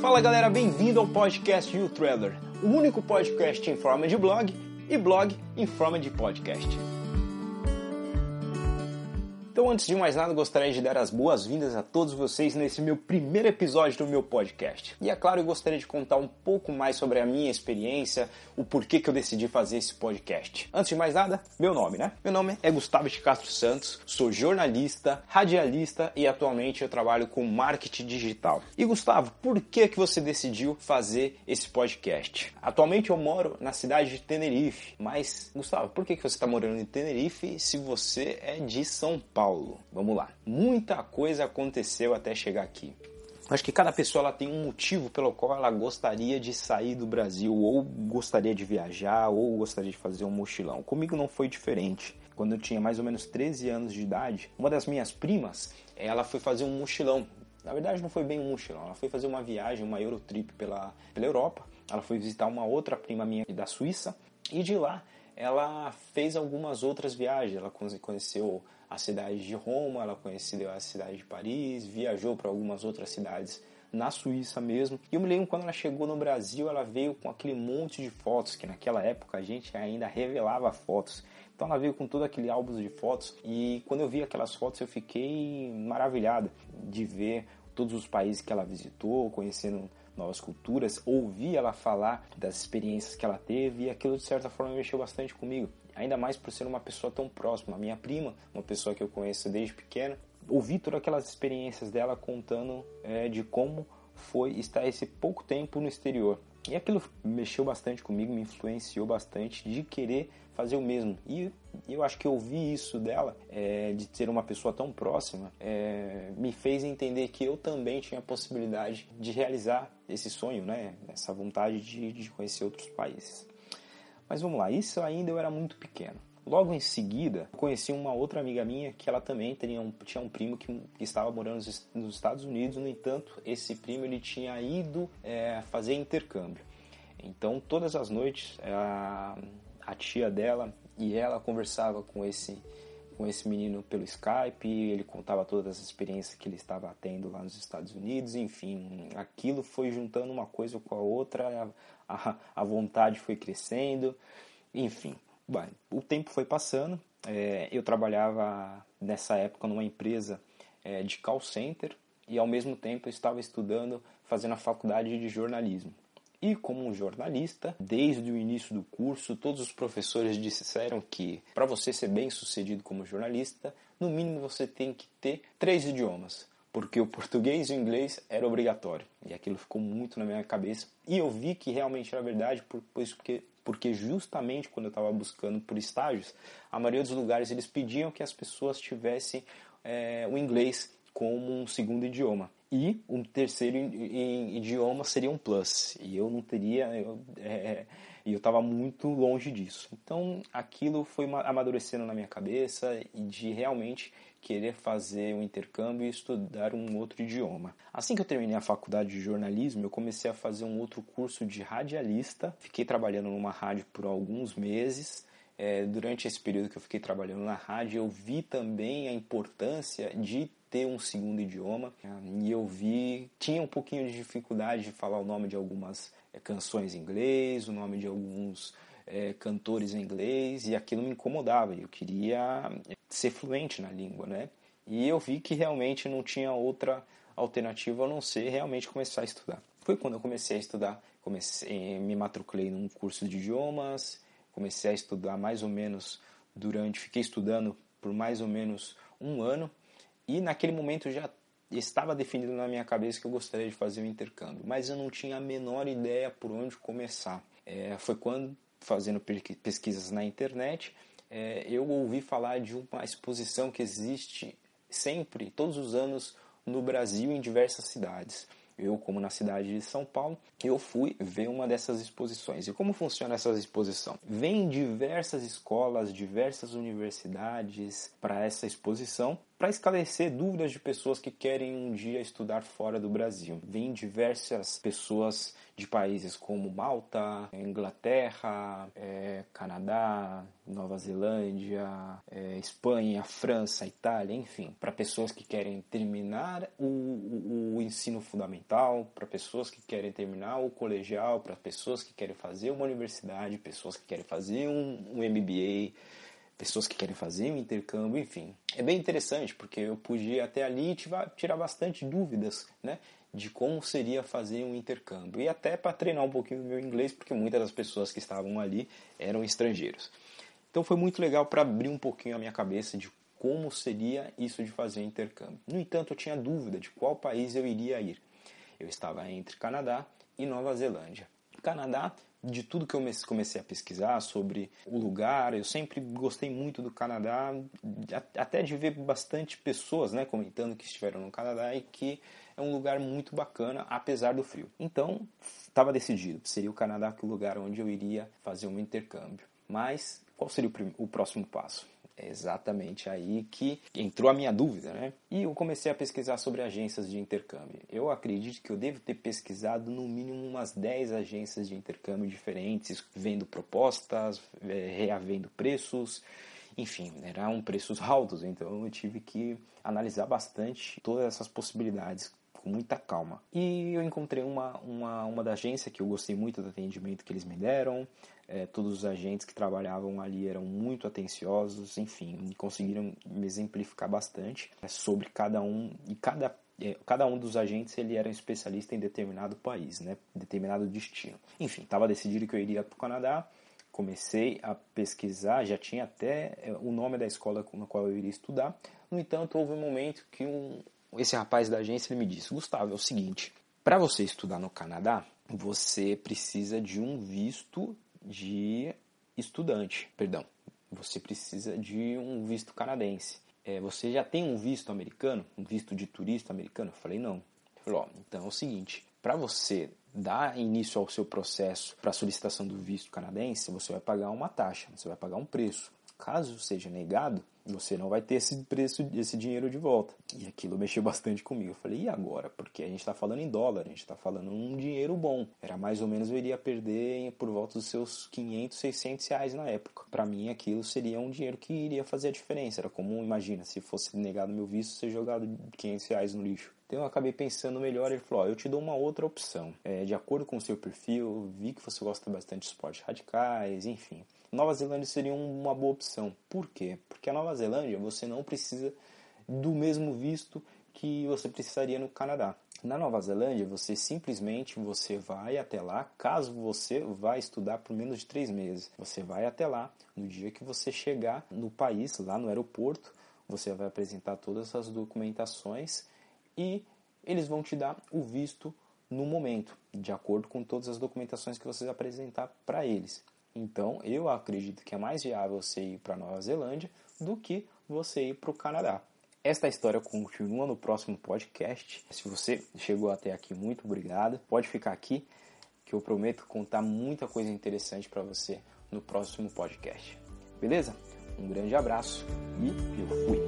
Fala galera, bem-vindo ao podcast You Traveler, o único podcast em forma de blog e blog em forma de podcast. Então, antes de mais nada, gostaria de dar as boas-vindas a todos vocês nesse meu primeiro episódio do meu podcast. E é claro, eu gostaria de contar um pouco mais sobre a minha experiência, o porquê que eu decidi fazer esse podcast. Antes de mais nada, meu nome, né? Meu nome é Gustavo de Castro Santos, sou jornalista, radialista e atualmente eu trabalho com marketing digital. E Gustavo, por que que você decidiu fazer esse podcast? Atualmente eu moro na cidade de Tenerife, mas Gustavo, por que que você está morando em Tenerife se você é de São Paulo? Paulo. Vamos lá. Muita coisa aconteceu até chegar aqui. Acho que cada pessoa ela tem um motivo pelo qual ela gostaria de sair do Brasil, ou gostaria de viajar, ou gostaria de fazer um mochilão. Comigo não foi diferente. Quando eu tinha mais ou menos 13 anos de idade, uma das minhas primas, ela foi fazer um mochilão. Na verdade, não foi bem um mochilão, ela foi fazer uma viagem, uma Eurotrip pela, pela Europa. Ela foi visitar uma outra prima minha da Suíça, e de lá ela fez algumas outras viagens. Ela conheceu a cidade de Roma, ela conheceu a cidade de Paris, viajou para algumas outras cidades na Suíça mesmo. E eu me lembro quando ela chegou no Brasil, ela veio com aquele monte de fotos, que naquela época a gente ainda revelava fotos. Então ela veio com todo aquele álbum de fotos e quando eu vi aquelas fotos eu fiquei maravilhado de ver todos os países que ela visitou, conhecendo novas culturas, ouvi ela falar das experiências que ela teve e aquilo de certa forma mexeu bastante comigo. Ainda mais por ser uma pessoa tão próxima, minha prima, uma pessoa que eu conheço desde pequena. Ouvi todas aquelas experiências dela contando é, de como foi estar esse pouco tempo no exterior. E aquilo mexeu bastante comigo, me influenciou bastante de querer fazer o mesmo. E eu acho que ouvir isso dela, é, de ser uma pessoa tão próxima, é, me fez entender que eu também tinha a possibilidade de realizar esse sonho, né? essa vontade de, de conhecer outros países. Mas vamos lá, isso ainda eu era muito pequeno. Logo em seguida, conheci uma outra amiga minha que ela também tinha um, tinha um primo que, estava morando nos, nos, Estados Unidos. No entanto, esse primo ele tinha ido é, fazer intercâmbio. Então, todas as noites, a, a tia dela e ela conversava com esse com esse menino pelo Skype, ele contava todas as experiências que ele estava tendo lá nos Estados Unidos, enfim, aquilo foi juntando uma coisa com a outra, a, a, vontade foi crescendo, enfim. O tempo foi passando, é, eu trabalhava nessa época numa empresa é, de call center e ao mesmo tempo eu estava estudando, fazendo a faculdade de jornalismo. E como um jornalista, desde o início do curso, todos os professores disseram que para você ser bem sucedido como jornalista, no mínimo você tem que ter três idiomas, porque o português e o inglês era obrigatório. E aquilo ficou muito na minha cabeça. E eu vi que realmente era verdade, porque, porque justamente quando eu estava buscando por estágios, a maioria dos lugares eles pediam que as pessoas tivessem é, o inglês como um segundo idioma. E um terceiro idioma seria um plus. E eu não teria. Eu, é, e eu estava muito longe disso. Então aquilo foi amadurecendo na minha cabeça e de realmente querer fazer um intercâmbio e estudar um outro idioma. Assim que eu terminei a faculdade de jornalismo, eu comecei a fazer um outro curso de radialista. Fiquei trabalhando numa rádio por alguns meses. É, durante esse período que eu fiquei trabalhando na rádio, eu vi também a importância de ter um segundo idioma. E eu vi, tinha um pouquinho de dificuldade de falar o nome de algumas é, canções em inglês, o nome de alguns é, cantores em inglês, e aquilo me incomodava. Eu queria é, ser fluente na língua, né? E eu vi que realmente não tinha outra alternativa a não ser realmente começar a estudar. Foi quando eu comecei a estudar, comecei, me matriculei num curso de idiomas, comecei a estudar mais ou menos durante, fiquei estudando por mais ou menos um ano e naquele momento já estava definido na minha cabeça que eu gostaria de fazer o um intercâmbio, mas eu não tinha a menor ideia por onde começar. É, foi quando, fazendo pesquisas na internet, é, eu ouvi falar de uma exposição que existe sempre, todos os anos, no Brasil, em diversas cidades eu como na cidade de São Paulo, eu fui ver uma dessas exposições. E como funciona essa exposição? Vem diversas escolas, diversas universidades para essa exposição para esclarecer dúvidas de pessoas que querem um dia estudar fora do Brasil. Vêm diversas pessoas de países como Malta, Inglaterra, é, Canadá, Nova Zelândia, é, Espanha, França, Itália, enfim, para pessoas que querem terminar o, o, o ensino fundamental, para pessoas que querem terminar o colegial, para pessoas que querem fazer uma universidade, pessoas que querem fazer um, um MBA pessoas que querem fazer um intercâmbio, enfim. É bem interessante porque eu podia até ali tirar bastante dúvidas, né? De como seria fazer um intercâmbio e até para treinar um pouquinho o meu inglês, porque muitas das pessoas que estavam ali eram estrangeiros. Então foi muito legal para abrir um pouquinho a minha cabeça de como seria isso de fazer intercâmbio. No entanto, eu tinha dúvida de qual país eu iria ir. Eu estava entre Canadá e Nova Zelândia. Canadá de tudo que eu comecei a pesquisar sobre o lugar, eu sempre gostei muito do Canadá, até de ver bastante pessoas né, comentando que estiveram no Canadá e que é um lugar muito bacana, apesar do frio. Então, estava decidido, seria o Canadá que o lugar onde eu iria fazer um intercâmbio. Mas qual seria o, o próximo passo? É exatamente aí que entrou a minha dúvida, né? E eu comecei a pesquisar sobre agências de intercâmbio. Eu acredito que eu devo ter pesquisado no mínimo umas 10 agências de intercâmbio diferentes, vendo propostas, é, reavendo preços, enfim, eram preços altos, então eu tive que analisar bastante todas essas possibilidades com muita calma. E eu encontrei uma, uma, uma da agência que eu gostei muito do atendimento que eles me deram, é, todos os agentes que trabalhavam ali eram muito atenciosos, enfim, conseguiram me exemplificar bastante é, sobre cada um e cada é, cada um dos agentes ele era um especialista em determinado país, né, determinado destino. Enfim, estava decidido que eu iria para o Canadá. Comecei a pesquisar, já tinha até é, o nome da escola na qual eu iria estudar. No entanto, houve um momento que um, esse rapaz da agência ele me disse: Gustavo, é o seguinte, para você estudar no Canadá, você precisa de um visto de estudante, perdão. Você precisa de um visto canadense. É, você já tem um visto americano, um visto de turista americano? Eu falei, não. Ele falou, ó, então é o seguinte, para você dar início ao seu processo para solicitação do visto canadense, você vai pagar uma taxa, você vai pagar um preço. Caso seja negado, você não vai ter esse preço, esse dinheiro de volta. E aquilo mexeu bastante comigo. Eu falei, e agora? Porque a gente está falando em dólar, a gente está falando um dinheiro bom. Era mais ou menos eu iria perder por volta dos seus 500, 600 reais na época. Para mim, aquilo seria um dinheiro que iria fazer a diferença. Era como, imagina, se fosse negado meu visto, ser jogado 500 reais no lixo. Então eu acabei pensando melhor. Ele falou: eu te dou uma outra opção. É, de acordo com o seu perfil, vi que você gosta bastante de esportes radicais, enfim. Nova Zelândia seria uma boa opção. Por quê? Porque a Nova Zelândia você não precisa do mesmo visto que você precisaria no Canadá. Na Nova Zelândia, você simplesmente você vai até lá, caso você vá estudar por menos de três meses. Você vai até lá, no dia que você chegar no país, lá no aeroporto, você vai apresentar todas as documentações e eles vão te dar o visto no momento, de acordo com todas as documentações que você apresentar para eles. Então, eu acredito que é mais viável você ir para Nova Zelândia do que você ir para o Canadá. Esta história continua no próximo podcast. Se você chegou até aqui, muito obrigado. Pode ficar aqui que eu prometo contar muita coisa interessante para você no próximo podcast. Beleza? Um grande abraço e eu fui.